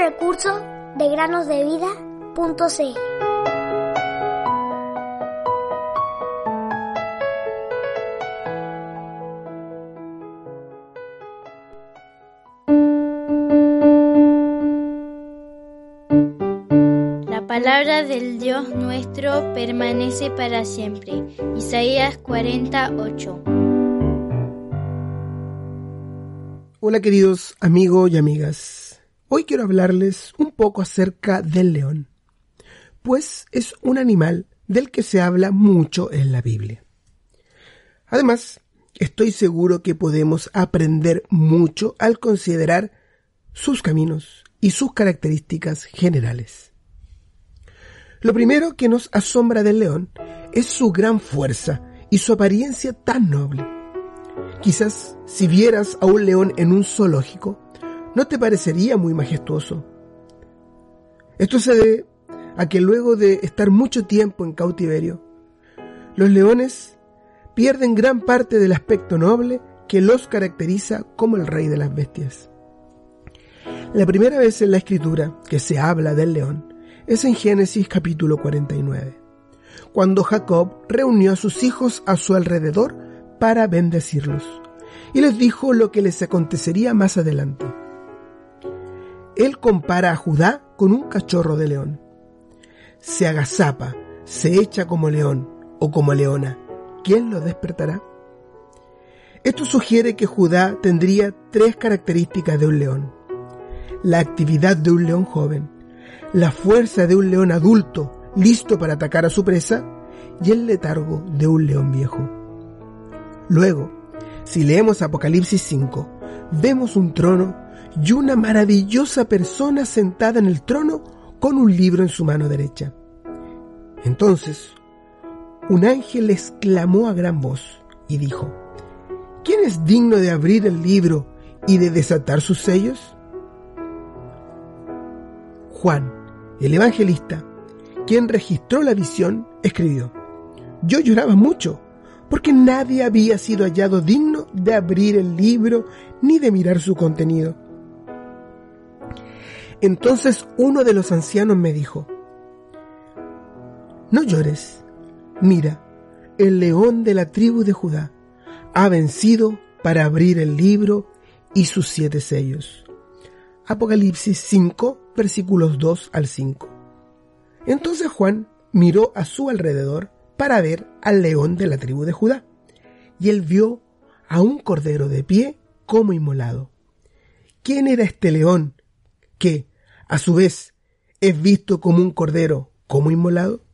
Recurso de granosdevida.cl. La palabra del Dios nuestro permanece para siempre. Isaías 48. Hola queridos amigos y amigas. Hoy quiero hablarles un poco acerca del león, pues es un animal del que se habla mucho en la Biblia. Además, estoy seguro que podemos aprender mucho al considerar sus caminos y sus características generales. Lo primero que nos asombra del león es su gran fuerza y su apariencia tan noble. Quizás si vieras a un león en un zoológico, no te parecería muy majestuoso. Esto se debe a que luego de estar mucho tiempo en cautiverio, los leones pierden gran parte del aspecto noble que los caracteriza como el rey de las bestias. La primera vez en la escritura que se habla del león es en Génesis capítulo 49, cuando Jacob reunió a sus hijos a su alrededor para bendecirlos, y les dijo lo que les acontecería más adelante. Él compara a Judá con un cachorro de león. Se agazapa, se echa como león o como leona. ¿Quién lo despertará? Esto sugiere que Judá tendría tres características de un león. La actividad de un león joven, la fuerza de un león adulto listo para atacar a su presa y el letargo de un león viejo. Luego, si leemos Apocalipsis 5, vemos un trono y una maravillosa persona sentada en el trono con un libro en su mano derecha. Entonces, un ángel exclamó a gran voz y dijo, ¿quién es digno de abrir el libro y de desatar sus sellos? Juan, el evangelista, quien registró la visión, escribió, yo lloraba mucho porque nadie había sido hallado digno de abrir el libro ni de mirar su contenido. Entonces uno de los ancianos me dijo, no llores, mira, el león de la tribu de Judá ha vencido para abrir el libro y sus siete sellos. Apocalipsis 5, versículos 2 al 5. Entonces Juan miró a su alrededor para ver al león de la tribu de Judá. Y él vio a un cordero de pie como inmolado. ¿Quién era este león que, a su vez, es visto como un cordero como inmolado?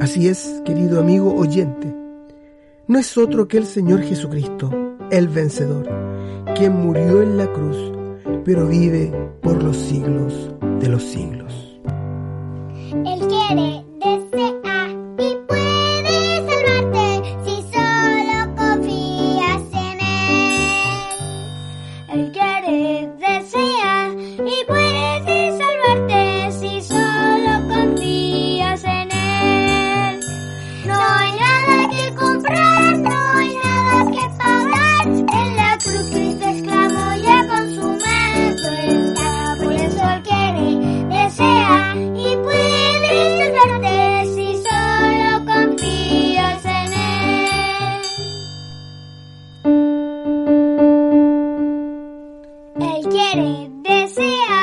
Así es, querido amigo oyente, no es otro que el Señor Jesucristo, el vencedor, quien murió en la cruz, pero vive por los siglos de los siglos. él quiere desear.